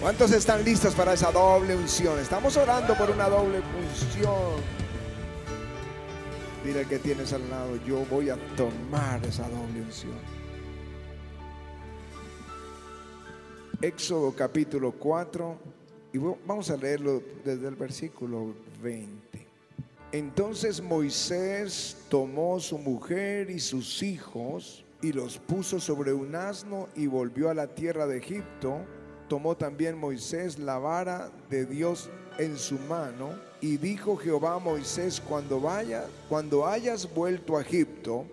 ¿Cuántos están listos para esa doble unción? Estamos orando por una doble unción. Dile que tienes al lado, yo voy a tomar esa doble unción. Éxodo capítulo 4, y vamos a leerlo desde el versículo 20. Entonces Moisés tomó su mujer y sus hijos y los puso sobre un asno y volvió a la tierra de Egipto tomó también Moisés la vara de Dios en su mano y dijo Jehová a Moisés, cuando vaya, cuando hayas vuelto a Egipto,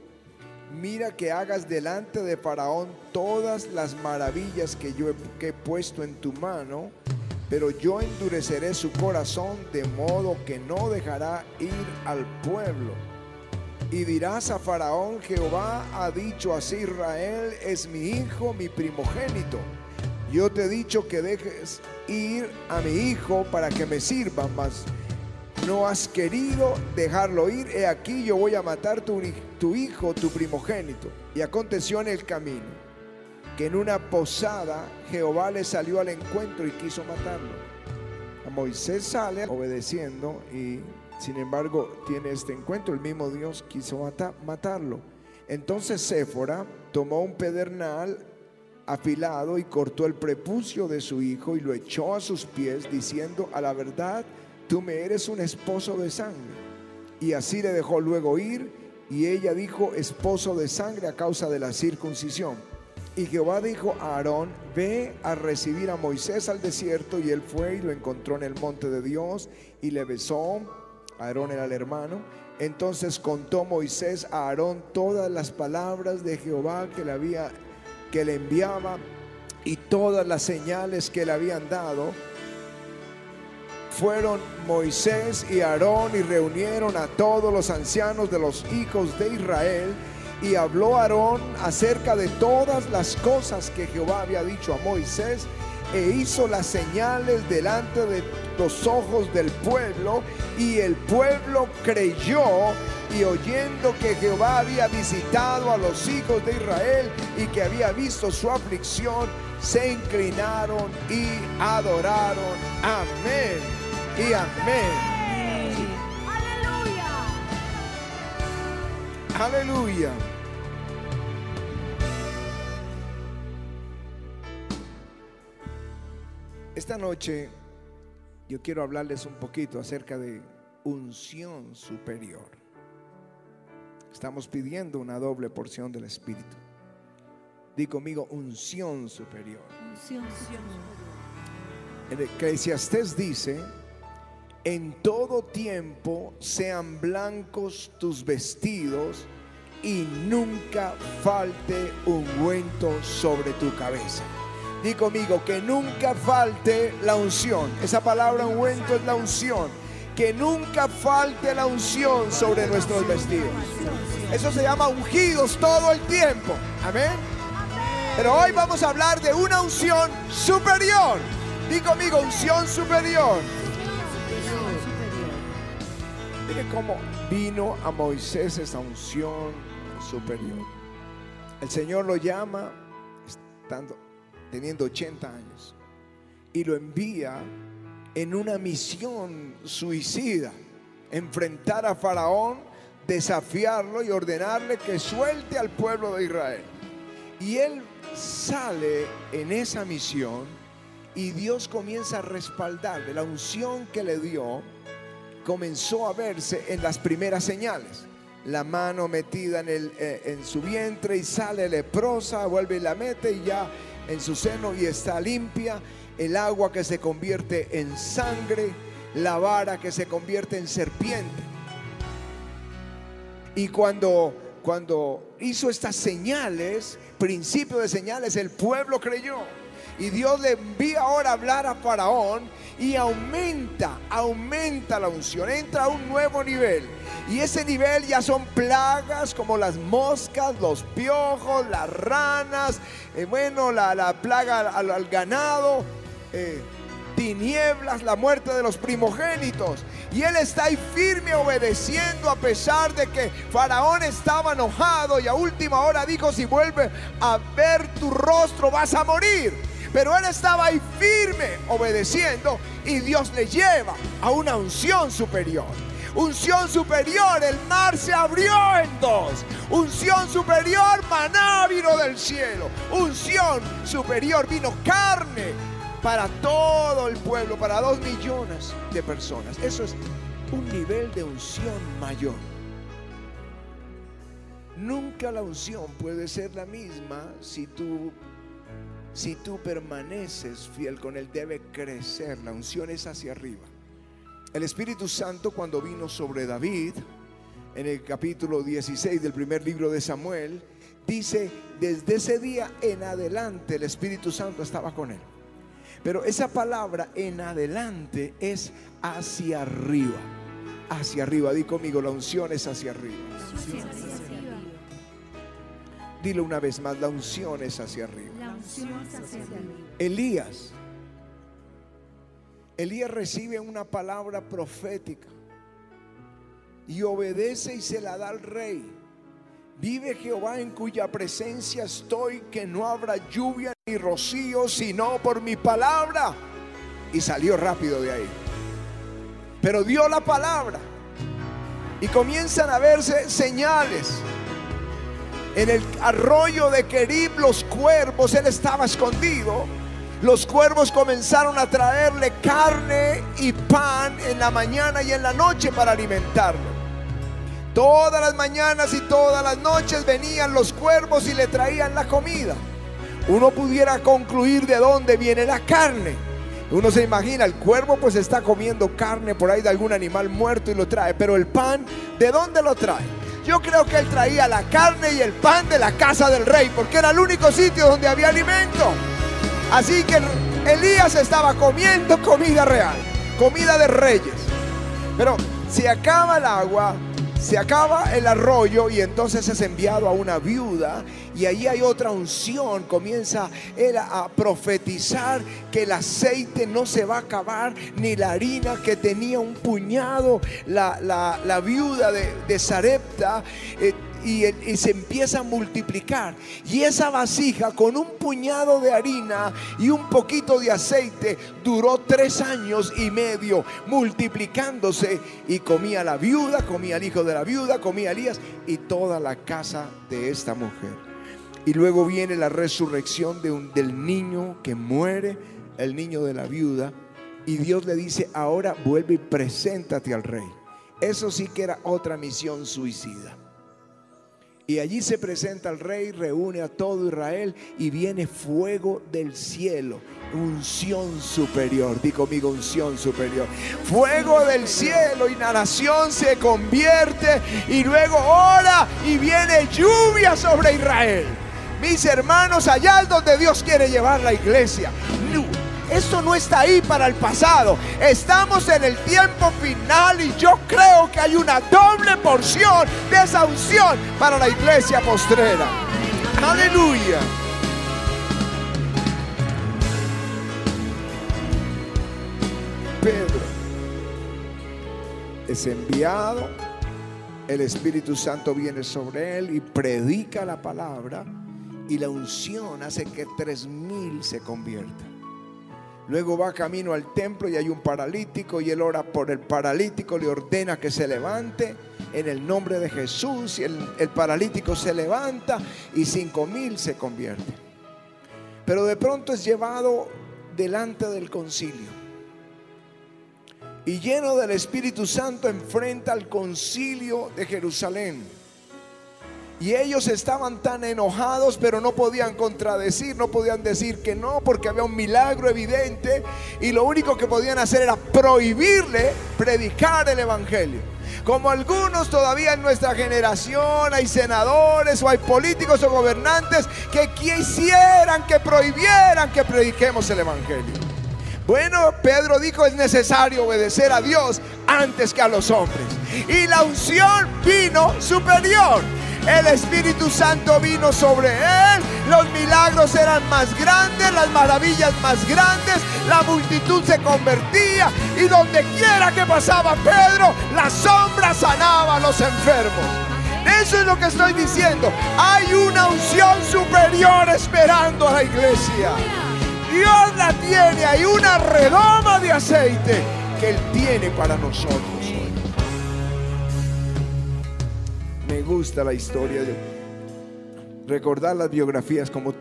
mira que hagas delante de Faraón todas las maravillas que yo he, he puesto en tu mano, pero yo endureceré su corazón de modo que no dejará ir al pueblo. Y dirás a Faraón, Jehová ha dicho así, Israel es mi hijo, mi primogénito yo te he dicho que dejes ir a mi hijo para que me sirva, mas no has querido dejarlo ir. He aquí yo voy a matar tu, hijo, tu primogénito. Y aconteció en el camino que en una posada Jehová le salió al encuentro y quiso matarlo. A Moisés sale obedeciendo y sin embargo tiene este encuentro. El mismo Dios quiso matarlo. Entonces Séfora tomó un pedernal afilado y cortó el prepucio de su hijo y lo echó a sus pies, diciendo, a la verdad, tú me eres un esposo de sangre. Y así le dejó luego ir, y ella dijo, esposo de sangre a causa de la circuncisión. Y Jehová dijo a Aarón, ve a recibir a Moisés al desierto, y él fue y lo encontró en el monte de Dios, y le besó, Aarón era el hermano, entonces contó Moisés a Aarón todas las palabras de Jehová que le había que le enviaba y todas las señales que le habían dado, fueron Moisés y Aarón y reunieron a todos los ancianos de los hijos de Israel y habló Aarón acerca de todas las cosas que Jehová había dicho a Moisés e hizo las señales delante de los ojos del pueblo y el pueblo creyó y oyendo que Jehová había visitado a los hijos de Israel y que había visto su aflicción, se inclinaron y adoraron. Amén y amén. Aleluya. Aleluya. Esta noche yo quiero hablarles un poquito acerca de unción superior. Estamos pidiendo una doble porción del Espíritu. Di conmigo unción superior. Unción El Eclesiastés dice, en todo tiempo sean blancos tus vestidos y nunca falte ungüento sobre tu cabeza. Di conmigo que nunca falte la unción. Esa palabra ungüento es la unción. Que nunca falte la unción sobre nuestros vestidos. Eso se llama ungidos todo el tiempo. Amén. Pero hoy vamos a hablar de una unción superior. Di conmigo, unción superior. Mire cómo vino a Moisés esa unción superior. El Señor lo llama estando teniendo 80 años, y lo envía en una misión suicida, enfrentar a Faraón, desafiarlo y ordenarle que suelte al pueblo de Israel. Y él sale en esa misión y Dios comienza a respaldarle. La unción que le dio comenzó a verse en las primeras señales. La mano metida en, el, eh, en su vientre y sale leprosa, vuelve y la mete y ya en su seno y está limpia, el agua que se convierte en sangre, la vara que se convierte en serpiente. Y cuando, cuando hizo estas señales, principio de señales, el pueblo creyó. Y Dios le envía ahora a hablar a Faraón y aumenta, aumenta la unción, entra a un nuevo nivel. Y ese nivel ya son plagas como las moscas, los piojos, las ranas, eh, bueno, la, plaga al, ganado, eh, tinieblas, la muerte de los primogénitos. Y él está ahí firme obedeciendo a pesar de que Faraón estaba enojado y a última hora dijo, si vuelve a ver tu rostro vas a morir. Pero él estaba ahí firme, obedeciendo, y Dios le lleva a una unción superior. Unción superior, el mar se abrió en dos. Unción superior, maná vino del cielo. Unción superior, vino carne para todo el pueblo, para dos millones de personas. Eso es un nivel de unción mayor. Nunca la unción puede ser la misma si tú si tú permaneces fiel con él debe crecer, la unción es hacia arriba. El Espíritu Santo cuando vino sobre David en el capítulo 16 del primer libro de Samuel dice, desde ese día en adelante el Espíritu Santo estaba con él. Pero esa palabra en adelante es hacia arriba. Hacia arriba, di conmigo, la unción es hacia arriba. Dilo una vez más, la unción es hacia arriba. Elías. Elías recibe una palabra profética y obedece y se la da al rey. Vive Jehová en cuya presencia estoy, que no habrá lluvia ni rocío, sino por mi palabra. Y salió rápido de ahí. Pero dio la palabra. Y comienzan a verse señales. En el arroyo de Kerib los cuervos, él estaba escondido. Los cuervos comenzaron a traerle carne y pan en la mañana y en la noche para alimentarlo. Todas las mañanas y todas las noches venían los cuervos y le traían la comida. Uno pudiera concluir de dónde viene la carne. Uno se imagina, el cuervo pues está comiendo carne por ahí de algún animal muerto y lo trae, pero el pan, ¿de dónde lo trae? Yo creo que él traía la carne y el pan de la casa del rey, porque era el único sitio donde había alimento. Así que Elías estaba comiendo comida real, comida de reyes. Pero se acaba el agua, se acaba el arroyo y entonces es enviado a una viuda y ahí hay otra unción. Comienza él a profetizar que el aceite no se va a acabar, ni la harina que tenía un puñado, la, viuda de, de Sarepta. Eh, y, se empieza a multiplicar. Y esa vasija con un puñado de harina y un poquito de aceite duró tres años y medio multiplicándose y comía la viuda, comía el hijo de la viuda, comía Elías y toda la casa de esta mujer. Y luego viene la resurrección del niño que muere, el niño de la viuda. Y Dios le dice, ahora vuelve y preséntate al rey. Eso sí que era otra misión suicida. Y allí se presenta al rey, reúne a todo Israel y viene fuego del cielo. Unción superior, di conmigo unción superior. Fuego del cielo y la nación se convierte y luego ora y viene lluvia sobre Israel. Mis hermanos, allá es donde Dios quiere llevar la iglesia. Esto no está ahí para el pasado. Estamos en el tiempo final y yo creo que hay una doble porción de esa unción para la iglesia postrera. Aleluya. Pedro es enviado, el Espíritu Santo viene sobre él y predica la palabra y la unción hace que tres mil se conviertan. Luego va camino al templo y hay un paralítico y él ora por el paralítico, le ordena que se levante en el nombre de Jesús y el, paralítico se levanta y cinco mil se convierten. Pero de pronto es llevado delante del concilio y lleno del Espíritu Santo enfrenta al concilio de Jerusalén. Y ellos estaban tan enojados, pero no podían contradecir, no podían decir que no, porque había un milagro evidente. Y lo único que podían hacer era prohibirle predicar el Evangelio. Como algunos todavía en nuestra generación hay senadores o hay políticos o gobernantes que quisieran que prohibieran que prediquemos el Evangelio. Bueno, Pedro dijo es necesario obedecer a Dios antes que a los hombres. Y la unción vino superior. El Espíritu Santo vino sobre él, los milagros eran más grandes, las maravillas más grandes, la multitud se convertía y donde quiera que pasaba Pedro, la sombra sanaba a los enfermos. Eso es lo que estoy diciendo. Hay una unción superior esperando a la iglesia. Dios la tiene. Hay una redoma de aceite que Él tiene para nosotros gusta la historia recordar las biografías como,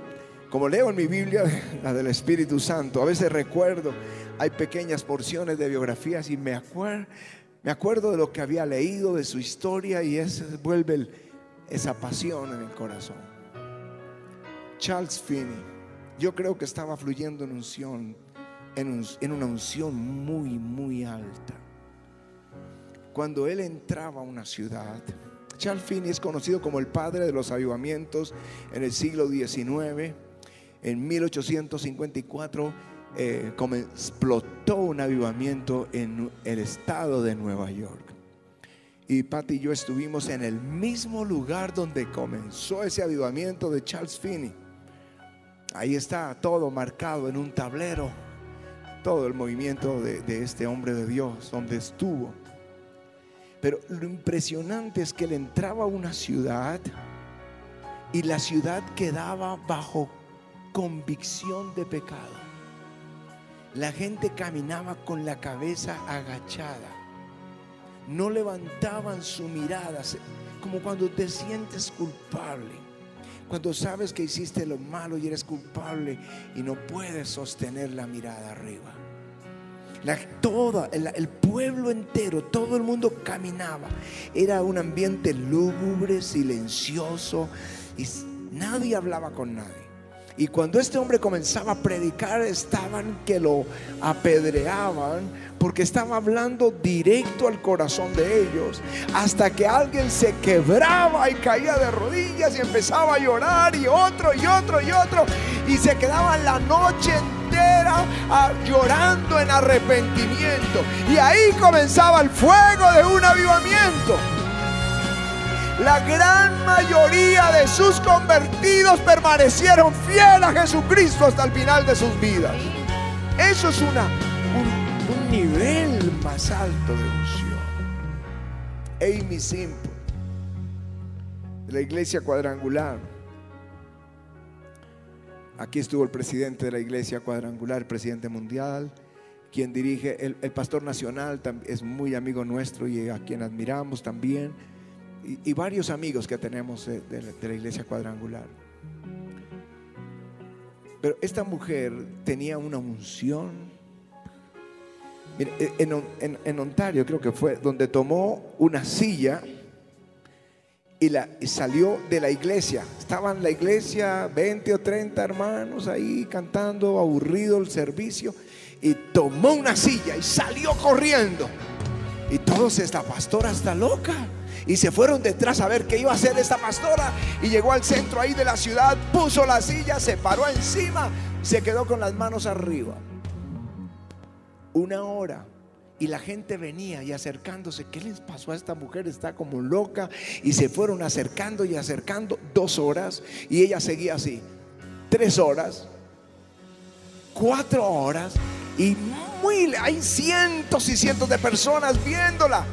como leo en mi Biblia, la del Espíritu Santo. A veces recuerdo, hay pequeñas porciones de biografías y me acuerdo, me acuerdo de lo que había leído, de su historia y ese vuelve esa pasión en el corazón. Charles Finney, yo creo que estaba fluyendo en unción, en, en una unción muy, muy alta. Cuando él entraba a una ciudad, Charles Finney es conocido como el padre de los avivamientos en el siglo XIX. En 1854 eh, explotó un avivamiento en el estado de Nueva York. Y Patty y yo estuvimos en el mismo lugar donde comenzó ese avivamiento de Charles Finney. Ahí está todo marcado en un tablero, todo el movimiento de, de este hombre de Dios, donde estuvo. Pero lo impresionante es que él entraba a una ciudad y la ciudad quedaba bajo convicción de pecado. La gente caminaba con la cabeza agachada. No levantaban su mirada, como cuando te sientes culpable. Cuando sabes que hiciste lo malo y eres culpable y no puedes sostener la mirada arriba toda, el, el, pueblo entero, todo el mundo caminaba. Era un ambiente lúgubre, silencioso y nadie hablaba con nadie. Y cuando este hombre comenzaba a predicar, estaban que lo apedreaban porque estaba hablando directo al corazón de ellos, hasta que alguien se quebraba y caía de rodillas y empezaba a llorar y otro y otro y otro y se quedaban la noche entera llorando en arrepentimiento. Y ahí comenzaba el fuego de un avivamiento. La gran mayoría de sus convertidos permanecieron fieles a Jesucristo hasta el final de sus vidas. Eso es una, un, nivel más alto de unción. Amy Simple, de la iglesia cuadrangular. Aquí estuvo el presidente de la iglesia cuadrangular, el presidente mundial, quien dirige, el, pastor nacional es muy amigo nuestro y a quien admiramos también y, varios amigos que tenemos de, la iglesia cuadrangular. Pero esta mujer tenía una unción. en, Ontario creo que fue donde tomó una silla y, salió de la iglesia. Estaban en la iglesia 20 o 30 hermanos ahí cantando, aburrido el servicio. Y tomó una silla y salió corriendo. Y todos, esta pastora está loca y se fueron detrás a ver qué iba a hacer esta pastora y llegó al centro ahí de la ciudad, puso la silla, se paró encima, se quedó con las manos arriba. Una hora y la gente venía y acercándose. ¿Qué les pasó a esta mujer? Está como loca. Y se fueron acercando y acercando dos horas. Y ella seguía así. Tres horas. Cuatro horas. Y muy, hay cientos y cientos de personas viéndola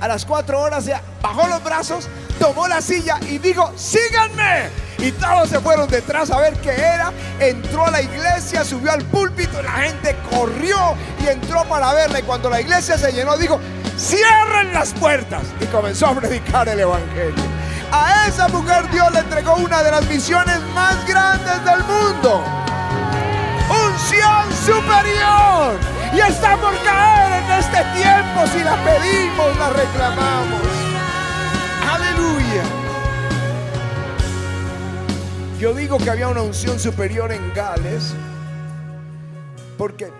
a las cuatro horas ya bajó los brazos, tomó la silla y dijo, síganme. Y todos se fueron detrás a ver qué era. Entró a la iglesia, subió al púlpito, la gente corrió y entró para verla. Y cuando la iglesia se llenó, dijo, cierren las puertas. Y comenzó a predicar el Evangelio. A esa mujer Dios le entregó una de las misiones más grandes del mundo. Unción superior y está por caer en este tiempo si la pedimos, la reclamamos. Aleluya. Yo digo que había una unción superior en Gales porque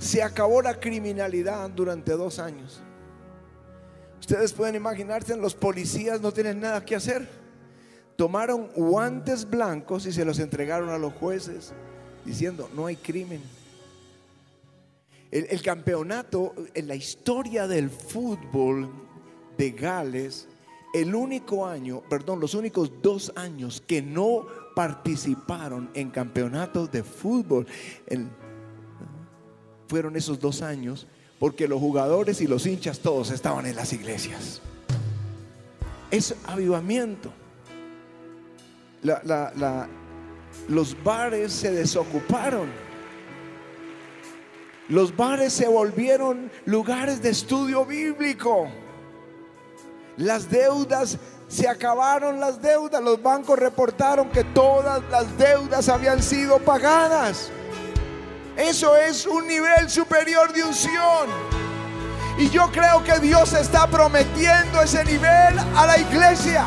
se acabó la criminalidad durante dos años. Ustedes pueden imaginarse, los policías no tienen nada que hacer. Tomaron guantes blancos y se los entregaron a los jueces diciendo, no hay crimen. El, campeonato en la historia del fútbol de Gales, el único año, perdón, los únicos dos años que no participaron en campeonatos de fútbol, fueron esos dos años porque los jugadores y los hinchas todos estaban en las iglesias. Es avivamiento. La, los bares se desocuparon. Los bares se volvieron lugares de estudio bíblico. Las deudas se acabaron las deudas. Los bancos reportaron que todas las deudas habían sido pagadas. Eso es un nivel superior de unción. Y yo creo que Dios está prometiendo ese nivel a la iglesia.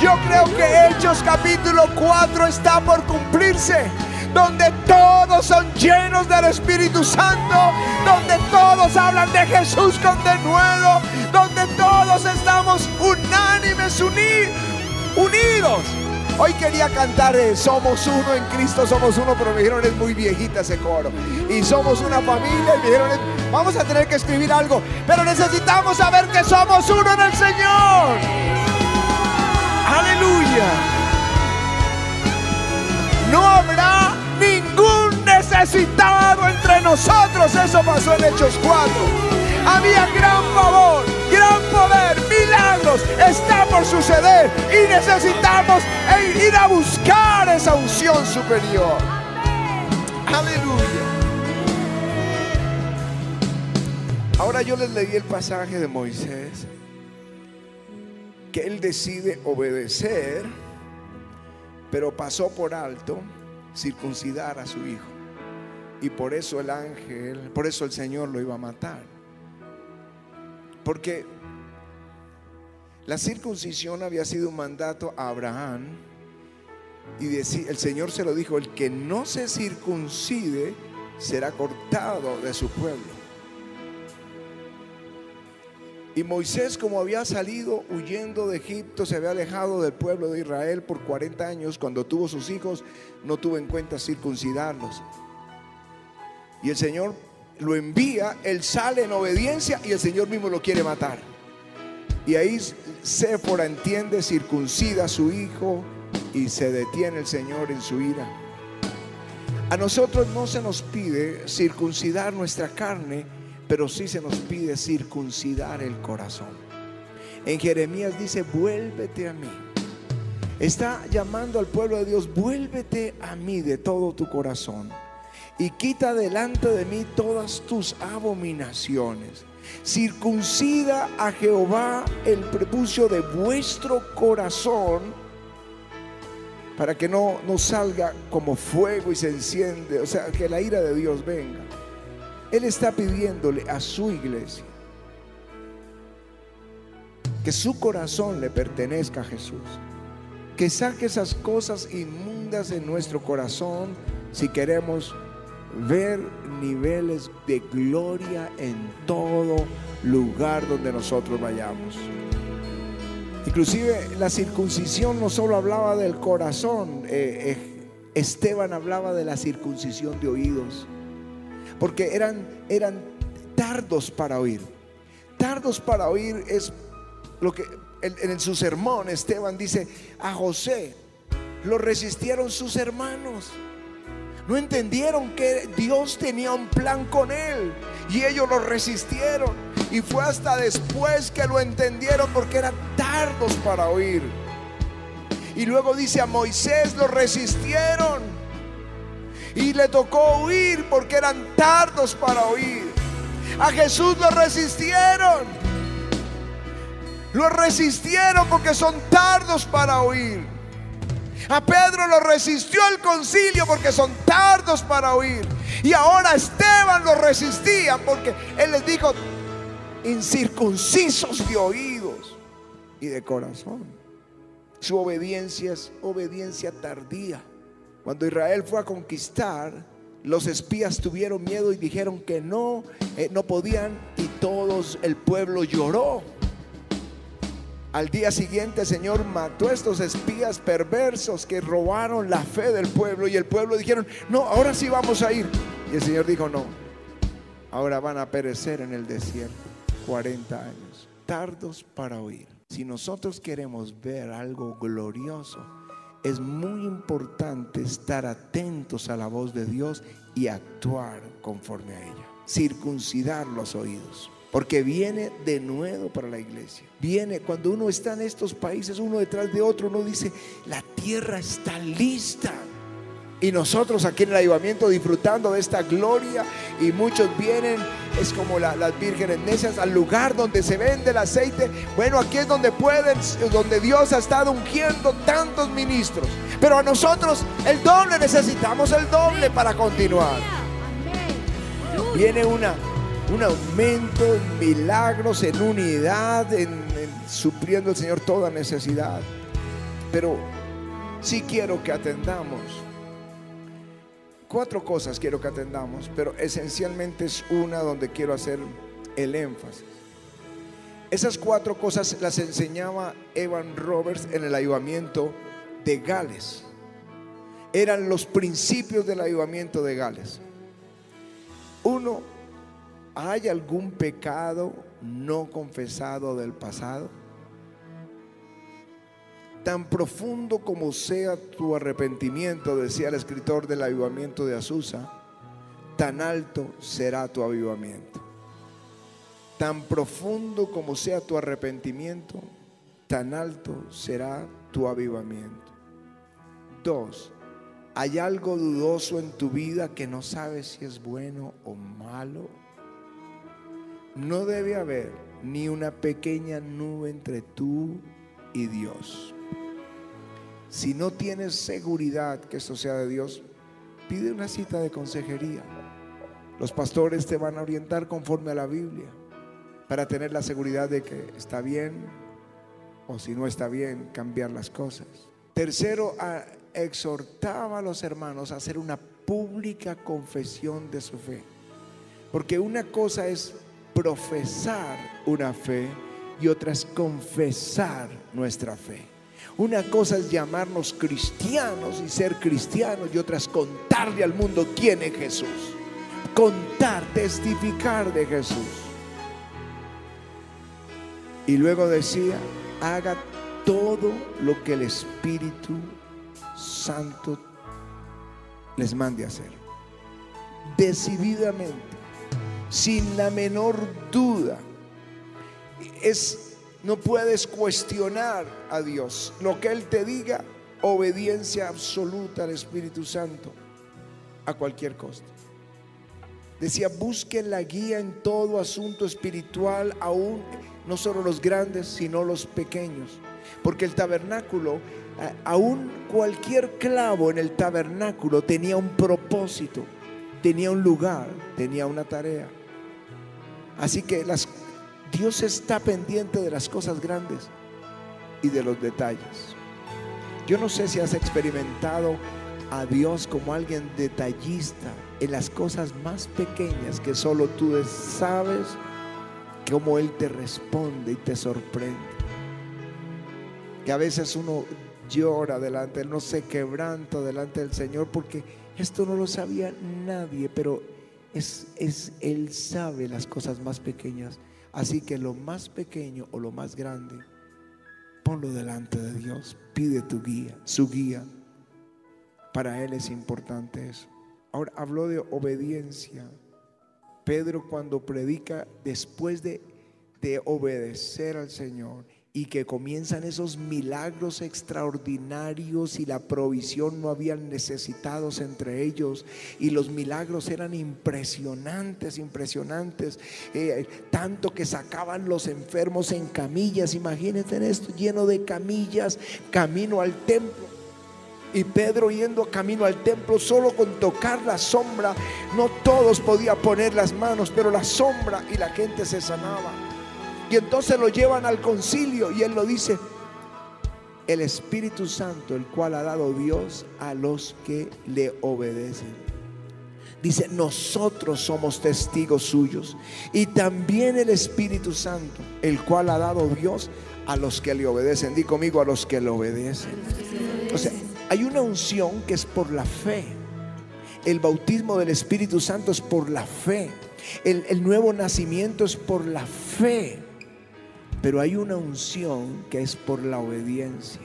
Yo creo que Hechos capítulo 4 está por cumplirse. Donde todos son llenos del Espíritu Santo. Donde todos hablan de Jesús con denuedo. Donde todos estamos unánimes, unidos. Hoy quería cantar eh, Somos uno en Cristo, somos uno, pero me dijeron es muy viejita ese coro. Y somos una familia, y me dijeron vamos a tener que escribir algo, pero necesitamos saber que somos uno en el Señor. Aleluya. No habrá ningún necesitado entre nosotros. Eso pasó en Hechos 4. Había gran favor, gran poder, milagros. Está por suceder y necesitamos ir a buscar esa unción superior. Aleluya. Ahora yo les leí el pasaje de Moisés que él decide obedecer, pero pasó por alto circuncidar a su hijo. Y por eso el ángel, por eso el Señor lo iba a matar. Porque la circuncisión había sido un mandato a Abraham y el Señor se lo dijo, el que no se circuncide será cortado de su pueblo. Y Moisés, como había salido huyendo de Egipto, se había alejado del pueblo de Israel por 40 años, cuando tuvo sus hijos, no tuvo en cuenta circuncidarlos. Y el Señor lo envía, él sale en obediencia y el Señor mismo lo quiere matar. Y ahí Séfora entiende, circuncida a su hijo y se detiene el Señor en su ira. A nosotros no se nos pide circuncidar nuestra carne, pero sí se nos pide circuncidar el corazón. En Jeremías dice, vuélvete a mí. Está llamando al pueblo de Dios, vuélvete a mí de todo tu corazón y quita delante de mí todas tus abominaciones. Circuncida a Jehová el prepucio de vuestro corazón para que no, no salga como fuego y se enciende, o sea, que la ira de Dios venga. Él está pidiéndole a su iglesia que su corazón le pertenezca a Jesús. Que saque esas cosas inmundas de nuestro corazón si queremos ver niveles de gloria en todo lugar donde nosotros vayamos. Inclusive la circuncisión no solo hablaba del corazón, eh, eh, Esteban hablaba de la circuncisión de oídos porque eran, eran tardos para oír. Tardos para oír es lo que en, su sermón Esteban dice, a José lo resistieron sus hermanos. No entendieron que Dios tenía un plan con él y ellos lo resistieron. Y fue hasta después que lo entendieron porque eran tardos para oír. Y luego dice a Moisés lo resistieron y le tocó huir porque eran tardos para oír. A Jesús lo resistieron. Lo resistieron porque son tardos para oír. A Pedro lo resistió el concilio porque son tardos para oír. Y ahora Esteban lo resistía porque él les dijo, incircuncisos de oídos y de corazón. Su obediencia es obediencia tardía. Cuando Israel fue a conquistar, los espías tuvieron miedo y dijeron que no, eh, no podían y todos el pueblo lloró. Al día siguiente el Señor mató a estos espías perversos que robaron la fe del pueblo y el pueblo dijeron, no, ahora sí vamos a ir. Y el Señor dijo, no, ahora van a perecer en el desierto 40 años, tardos para oír. Si nosotros queremos ver algo glorioso, es muy importante estar atentos a la voz de Dios y actuar conforme a ella. Circuncidar los oídos. Porque viene de nuevo para la iglesia. Viene cuando uno está en estos países, uno detrás de otro, uno dice, la tierra está lista. Y nosotros aquí en el ayudamiento disfrutando de esta gloria y muchos vienen, es como las vírgenes necias, al lugar donde se vende el aceite. Bueno, aquí es donde pueden, donde Dios ha estado ungiendo tantos ministros. Pero a nosotros el doble, necesitamos el doble para continuar. Viene una, un aumento en milagros, en unidad, en, en supliendo el Señor toda necesidad. Pero sí quiero que atendamos Cuatro cosas quiero que atendamos, pero esencialmente es una donde quiero hacer el énfasis. Esas cuatro cosas las enseñaba Evan Roberts en el ayudamiento de Gales. Eran los principios del ayudamiento de Gales. Uno, ¿hay algún pecado no confesado del pasado? Tan profundo como sea tu arrepentimiento, decía el escritor del avivamiento de Azusa, tan alto será tu avivamiento. Tan profundo como sea tu arrepentimiento, tan alto será tu avivamiento. Dos, ¿hay algo dudoso en tu vida que no sabes si es bueno o malo? No debe haber ni una pequeña nube entre tú y Dios. Si no tienes seguridad que esto sea de Dios, pide una cita de consejería. Los pastores te van a orientar conforme a la Biblia para tener la seguridad de que está bien o si no está bien, cambiar las cosas. Tercero, exhortaba a los hermanos a hacer una pública confesión de su fe. Porque una cosa es profesar una fe y otra es confesar nuestra fe. Una cosa es llamarnos cristianos y ser cristianos y otra es contarle al mundo quién es Jesús. Contar, testificar de Jesús. Y luego decía, haga todo lo que el Espíritu Santo les mande a hacer. Decididamente, sin la menor duda. Es no puedes cuestionar a Dios. Lo que Él te diga, obediencia absoluta al Espíritu Santo a cualquier costo. Decía, busquen la guía en todo asunto espiritual, aún no solo los grandes, sino los pequeños. Porque el tabernáculo, aún cualquier clavo en el tabernáculo tenía un propósito, tenía un lugar, tenía una tarea. Así que las Dios está pendiente de las cosas grandes y de los detalles. Yo no sé si has experimentado a Dios como alguien detallista en las cosas más pequeñas que solo tú sabes cómo Él te responde y te sorprende. Que a veces uno llora delante, no se quebranta delante del Señor porque esto no lo sabía nadie, pero es, es Él sabe las cosas más pequeñas Así que lo más pequeño o lo más grande, ponlo delante de Dios, pide tu guía, su guía. Para Él es importante eso. Ahora habló de obediencia. Pedro cuando predica después de, de obedecer al Señor y que comienzan esos milagros extraordinarios y la provisión no habían necesitados entre ellos y los milagros eran impresionantes, impresionantes, eh, tanto que sacaban los enfermos en camillas, imagínense esto, lleno de camillas, camino al templo. Y Pedro yendo camino al templo solo con tocar la sombra, no todos podían poner las manos, pero la sombra y la gente se sanaba. Y entonces lo llevan al concilio y él lo dice, el Espíritu Santo, el cual ha dado Dios a los que le obedecen. Dice, nosotros somos testigos suyos. Y también el Espíritu Santo, el cual ha dado Dios a los que le obedecen. Di conmigo a los que le obedecen. O sea, hay una unción que es por la fe. El bautismo del Espíritu Santo es por la fe. El, el nuevo nacimiento es por la fe. Pero hay una unción que es por la obediencia.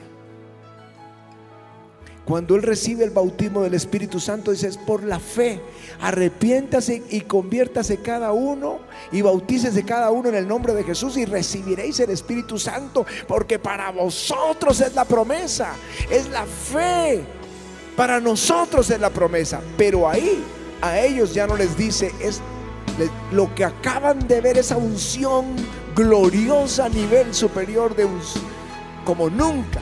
Cuando Él recibe el bautismo del Espíritu Santo, dice, es por la fe. Arrepiéntase y conviértase cada uno y bautícese cada uno en el nombre de Jesús y recibiréis el Espíritu Santo, porque para vosotros es la promesa, es la fe. Para nosotros es la promesa, pero ahí a ellos ya no les dice, es lo que acaban de ver, esa unción gloriosa a nivel superior de como nunca.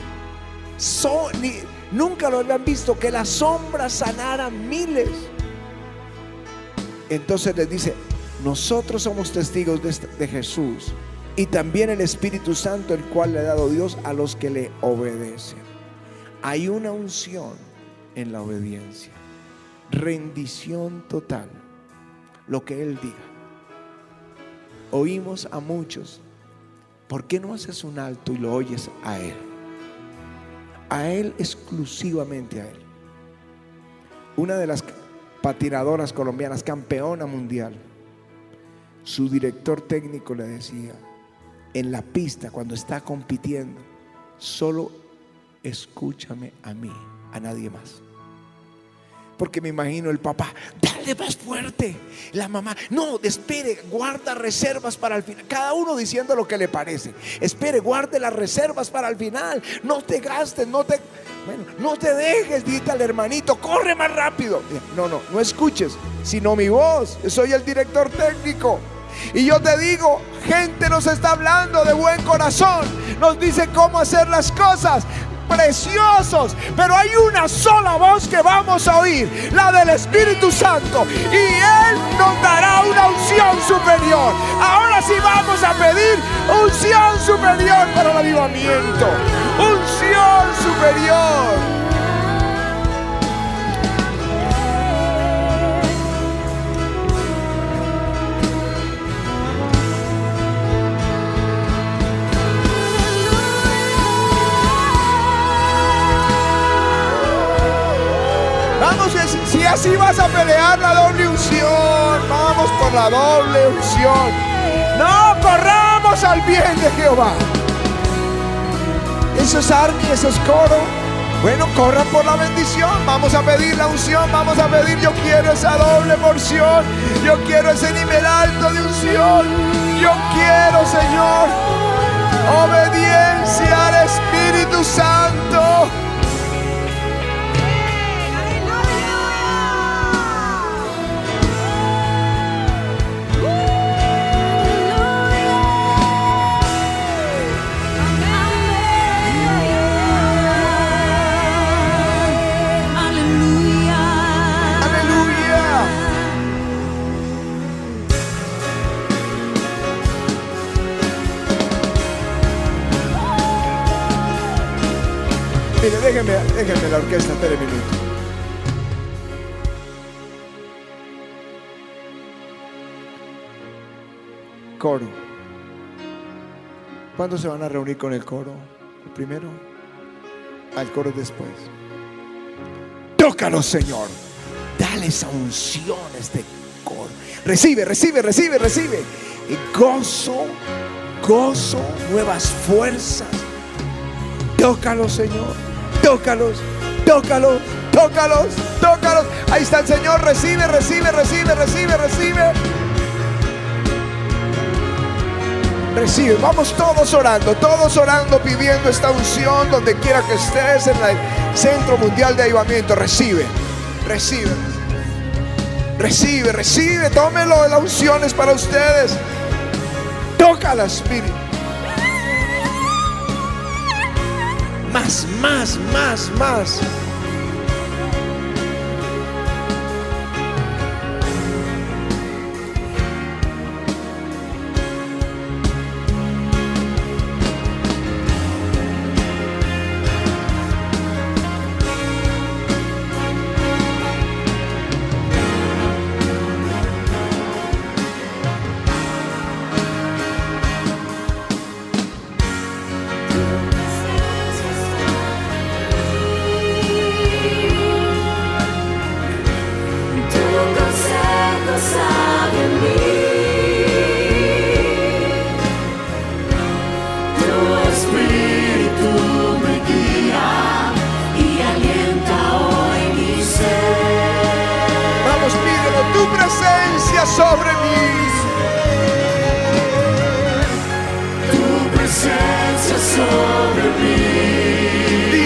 ni, nunca lo habían visto, que la sombra sanara miles. Entonces les dice, nosotros somos testigos de, de Jesús y también el Espíritu Santo, el cual le ha dado Dios a los que le obedecen. Hay una unción en la obediencia, rendición total, lo que Él diga. Oímos a muchos, ¿por qué no haces un alto y lo oyes a Él? A Él exclusivamente a Él. Una de las patinadoras colombianas, campeona mundial, su director técnico le decía, en la pista cuando está compitiendo, solo escúchame a mí, a nadie más. Porque me imagino el papá, dale más fuerte. La mamá, no, espere, guarda reservas para el final. Cada uno diciendo lo que le parece. Espere, guarde las reservas para el final. No te gastes, no te, bueno, no te dejes, dite al hermanito, corre más rápido. No, no, no escuches, sino mi voz. Soy el director técnico. Y yo te digo, gente nos está hablando de buen corazón, nos dice cómo hacer las cosas preciosos, pero hay una sola voz que vamos a oír, la del Espíritu Santo, y Él nos dará una unción superior. Ahora sí vamos a pedir unción superior para el avivamiento, unción superior. Así vas a pelear la doble unción, vamos por la doble unción. No corramos al bien de Jehová. Eso es army, eso es coro. Bueno, corran por la bendición. Vamos a pedir la unción. Vamos a pedir, yo quiero esa doble porción. Yo quiero ese nivel alto de unción. Yo quiero, Señor, obediencia al Espíritu Santo. Déjenme, déjenme la orquesta, espere minuto. Coro. ¿Cuándo se van a reunir con el coro? ¿El primero? Al coro después. Tócalo, Señor. Dale esa unción a este coro. Recibe, recibe, recibe, recibe. Y gozo, gozo, nuevas fuerzas. Tócalo, Señor. Tócalos, tócalos, tócalos, tócalos. Ahí está el Señor. Recibe, recibe, recibe, recibe, recibe. Recibe. Vamos todos orando, todos orando, pidiendo esta unción donde quiera que estés en el Centro Mundial de Ayudamiento. Recibe, recibe. Recibe, recibe. Tómelo. La unción es para ustedes. Toca la Espíritu. Más, más, más, más.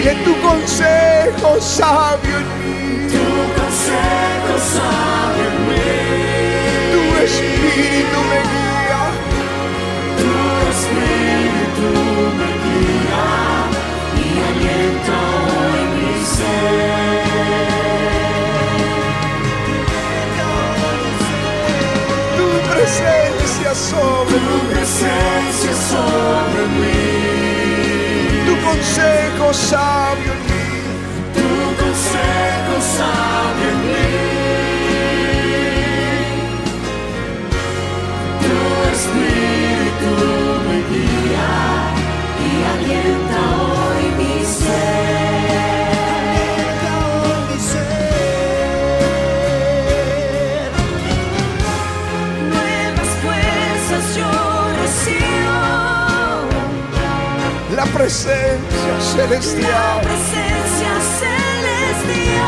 Dile tu consejo sabio en mí. Tu consejo sabio en mí. Tu espíritu me guía. Tu espíritu me guía y alienta hoy mi ser. Tu presencia sobre Tu presencia sobre mí. Consejo sabio presencia celestial. presencia celestial.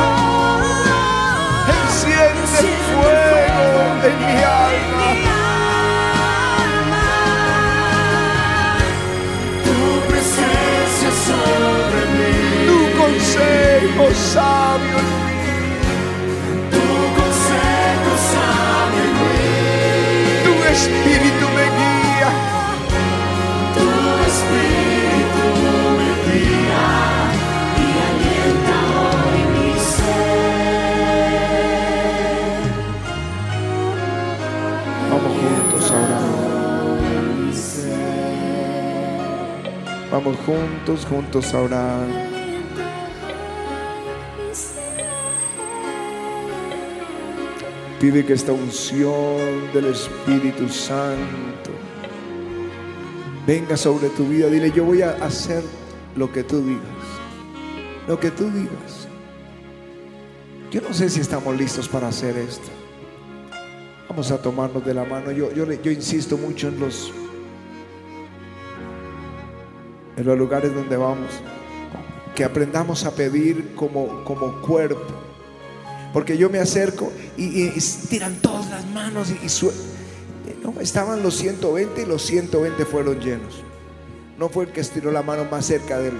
Oh, Enciende fuego en mi alma. alma. Tu presencia sobre mí. Tu consejo sabio en mí. Tu consejo sabio en mí. Tu espíritu Juntos, juntos a orar. Pide que esta unción del Espíritu Santo venga sobre tu vida. Dile, yo voy a hacer lo que tú digas. Lo que tú digas. Yo no sé si estamos listos para hacer esto. Vamos a tomarnos de la mano. Yo, yo, yo insisto mucho en los, en los lugares donde vamos. Que aprendamos a pedir como, como cuerpo. Porque yo me acerco y, estiran todas las manos y, no, estaban los 120 y los 120 fueron llenos. No fue el que estiró la mano más cerca del,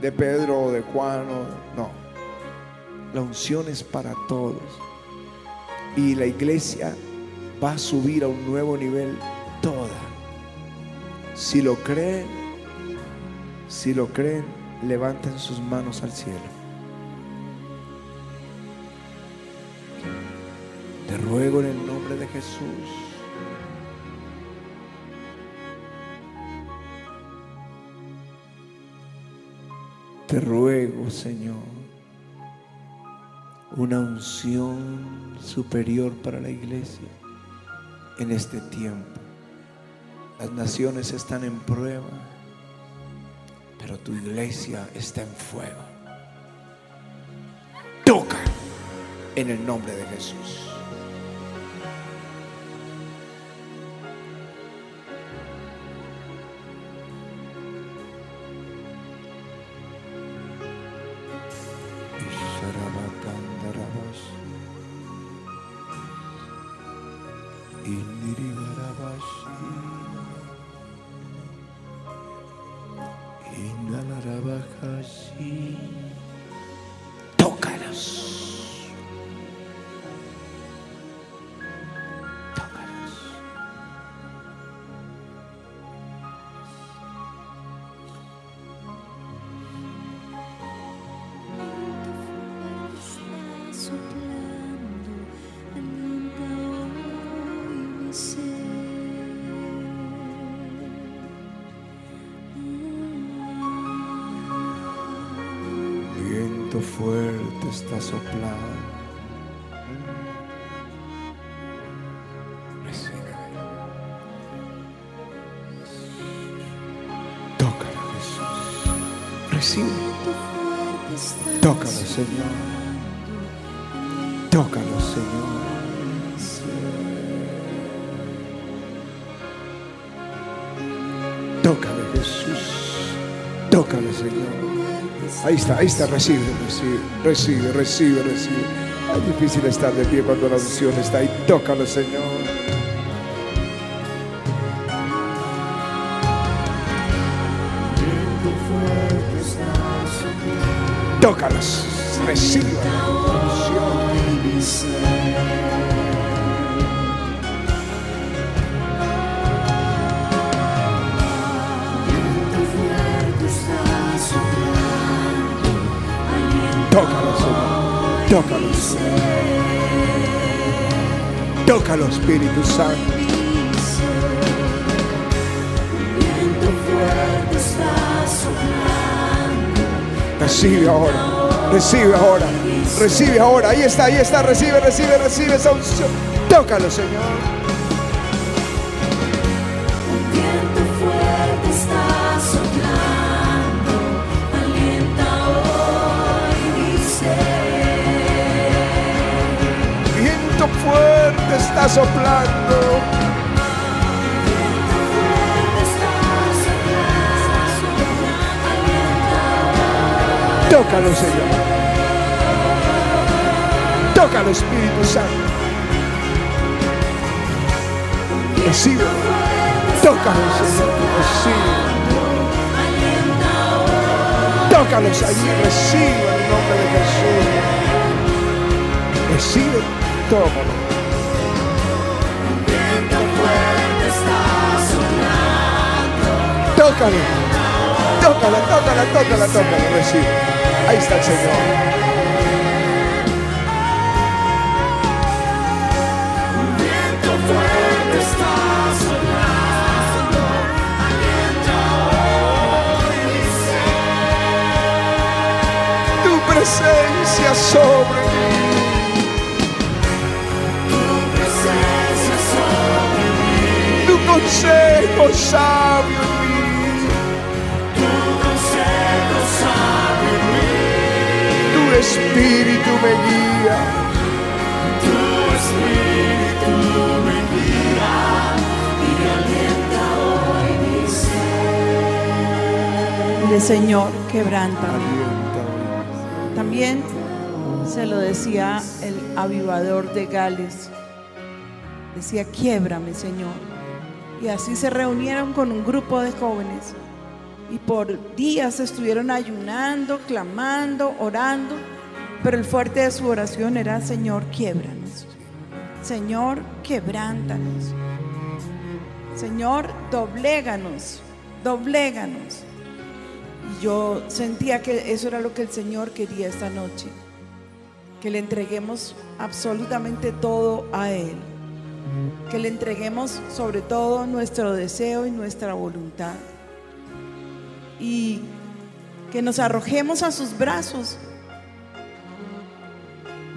de Pedro o de Juan. no. La unción es para todos. Y la iglesia va a subir a un nuevo nivel toda. Si lo creen, si lo creen, levanten sus manos al cielo. Te ruego en el nombre de Jesús. Te ruego, Señor, una unción superior para la iglesia en este tiempo. Las naciones están en prueba, pero tu iglesia está en fuego. Toca en el nombre de Jesús. Viento fuerte está soplando. Tócalo, Jesús. Recibe. Tócalo, Señor. Tócalo, Señor. Tócale, Jesús. Tócale, Señor. Ahí está, ahí está, recibe, recibe, recibe, recibe, recibe. Es difícil estar de pie cuando la unción está ahí. Tócalo, Señor. Tócalos. Recibe Tócalos. Tócalo, Espíritu Santo. Recibe ahora, recibe ahora, recibe ahora. Ahí está, ahí está, recibe, recibe, recibe esa. Tócalo, Señor. Está soplando. Tócalo, Señor. Tócalo, Espíritu Santo. Recibe. Tócalo, Señor. Recibe. Tócalos allí. Recibe el nombre de Jesús. Recibe. Tócalo. Tócalo. Tócala, tócala, tócala, tócala. Recibe. Ahí está el Señor. Tu presencia sobre mí. Tu consejo sabio Tu espíritu me guía. Dile, Señor, quebrántame. Alienta También se lo decía el avivador de Gales. Decía, quiebrame, Señor. Y así se reunieron con un grupo de jóvenes. Y por días estuvieron ayunando, clamando, orando. Pero el fuerte de su oración era, Señor, quiebranos. Señor, quebrántanos. Señor, dobléganos, dobléganos. Y yo sentía que eso era lo que el Señor quería esta noche. Que le entreguemos absolutamente todo a Él. Que le entreguemos sobre todo nuestro deseo y nuestra voluntad. Y que nos arrojemos a sus brazos.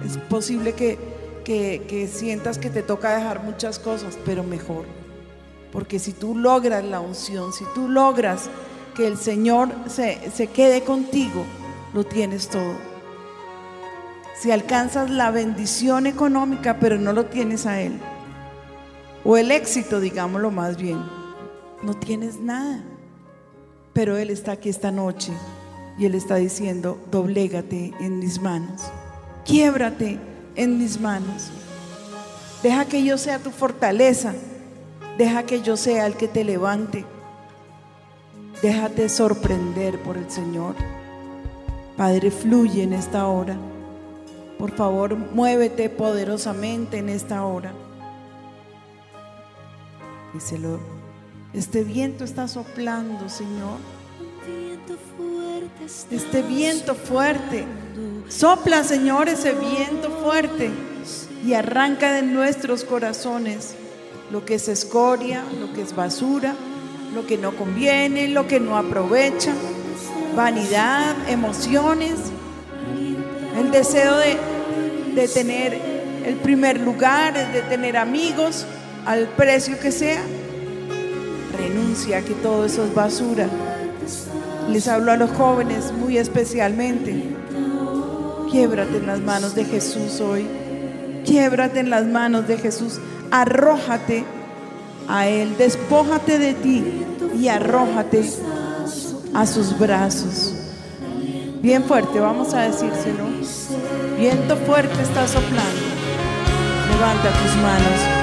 Es posible que, que, sientas que te toca dejar muchas cosas, pero mejor. Porque si tú logras la unción, si tú logras que el Señor se, se quede contigo, lo tienes todo. Si alcanzas la bendición económica, pero no lo tienes a Él, o el éxito, digámoslo más bien, no tienes nada. Pero Él está aquí esta noche y Él está diciendo, doblégate en mis manos, quiebrate en mis manos, deja que yo sea tu fortaleza, deja que yo sea el que te levante. Déjate sorprender por el Señor. Padre, fluye en esta hora. Por favor, muévete poderosamente en esta hora. Díselo. Este viento está soplando, Señor. Viento fuerte está Este viento fuerte. Sopla, Señor, ese viento fuerte y arranca de nuestros corazones lo que es escoria, lo que es basura, lo que no conviene, lo que no aprovecha, vanidad, emociones, el deseo de, de tener el primer lugar, de tener amigos al precio que sea. Renuncia a que todo eso es basura. Les hablo a los jóvenes muy especialmente. Quiebrate en las manos de Jesús hoy. Quiebrate en las manos de Jesús. Arrójate a Él. Despójate de ti y arrójate a sus brazos. Bien fuerte, vamos a decírselo. Viento fuerte está soplando. Levanta tus manos.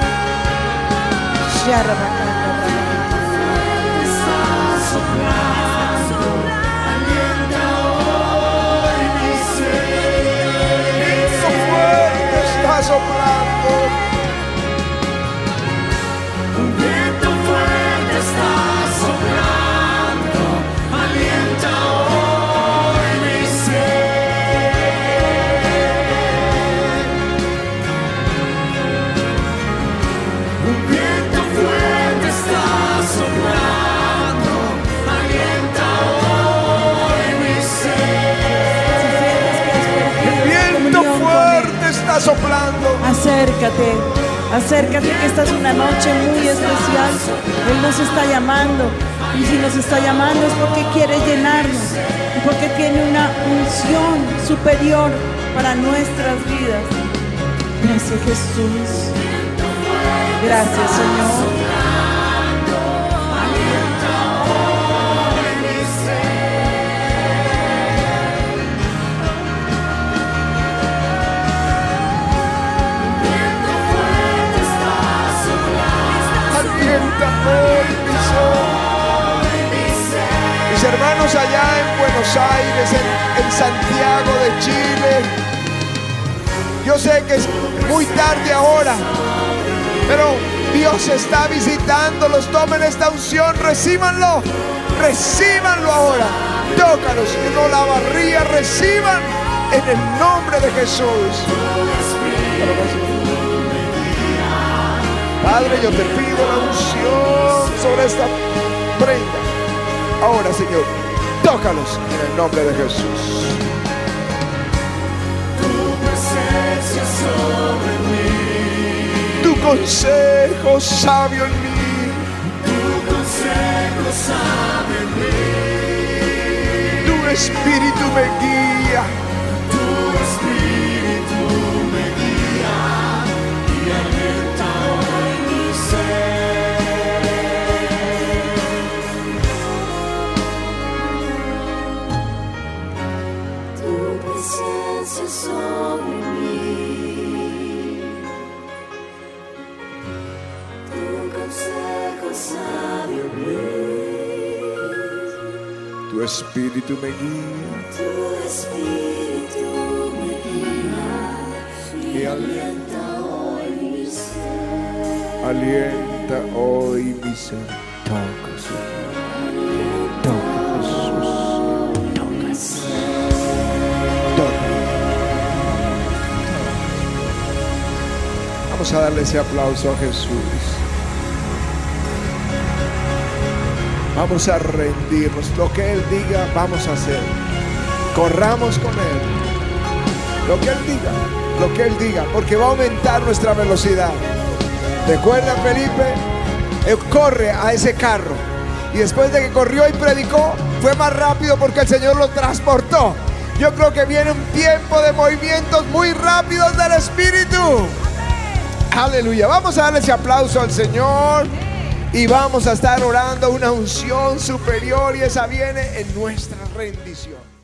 soprando. Acércate, acércate que esta es una noche muy especial. Él nos está llamando. Y si nos está llamando es porque quiere llenarnos. Y porque tiene una unción superior para nuestras vidas. Gracias Jesús. Gracias Señor. Allá en Buenos Aires, en, Santiago de Chile. Yo sé que es muy tarde ahora, pero Dios está visitándolos. Tomen esta unción, recíbanlo, recíbanlo ahora. Tócalos en la barría, reciban en el nombre de Jesús. Padre, yo te pido la unción sobre esta prenda. Ahora, Señor, tócalos en el nombre de Jesús. Tu consejo sabio en mí. Tu espíritu me guía. Presencia sobre mí. Tu consejo sabio en mí. Tu espíritu me guía. Tu espíritu me guía. Y alienta, hoy mi ser. alienta hoy mi ser. Toca, Vamos a darle ese aplauso a Jesús. Vamos a rendirnos. Lo que Él diga, vamos a hacer. Corramos con Él. Lo que Él diga, lo que Él diga, porque va a aumentar nuestra velocidad. ¿Recuerdan, Felipe? Él corre a ese carro. Y después de que corrió y predicó, fue más rápido porque el Señor lo transportó. Yo creo que viene un tiempo de movimientos muy rápidos del Espíritu. Aleluya. Vamos a darle ese aplauso al Señor. Y vamos a estar orando una unción superior y esa viene en nuestra rendición.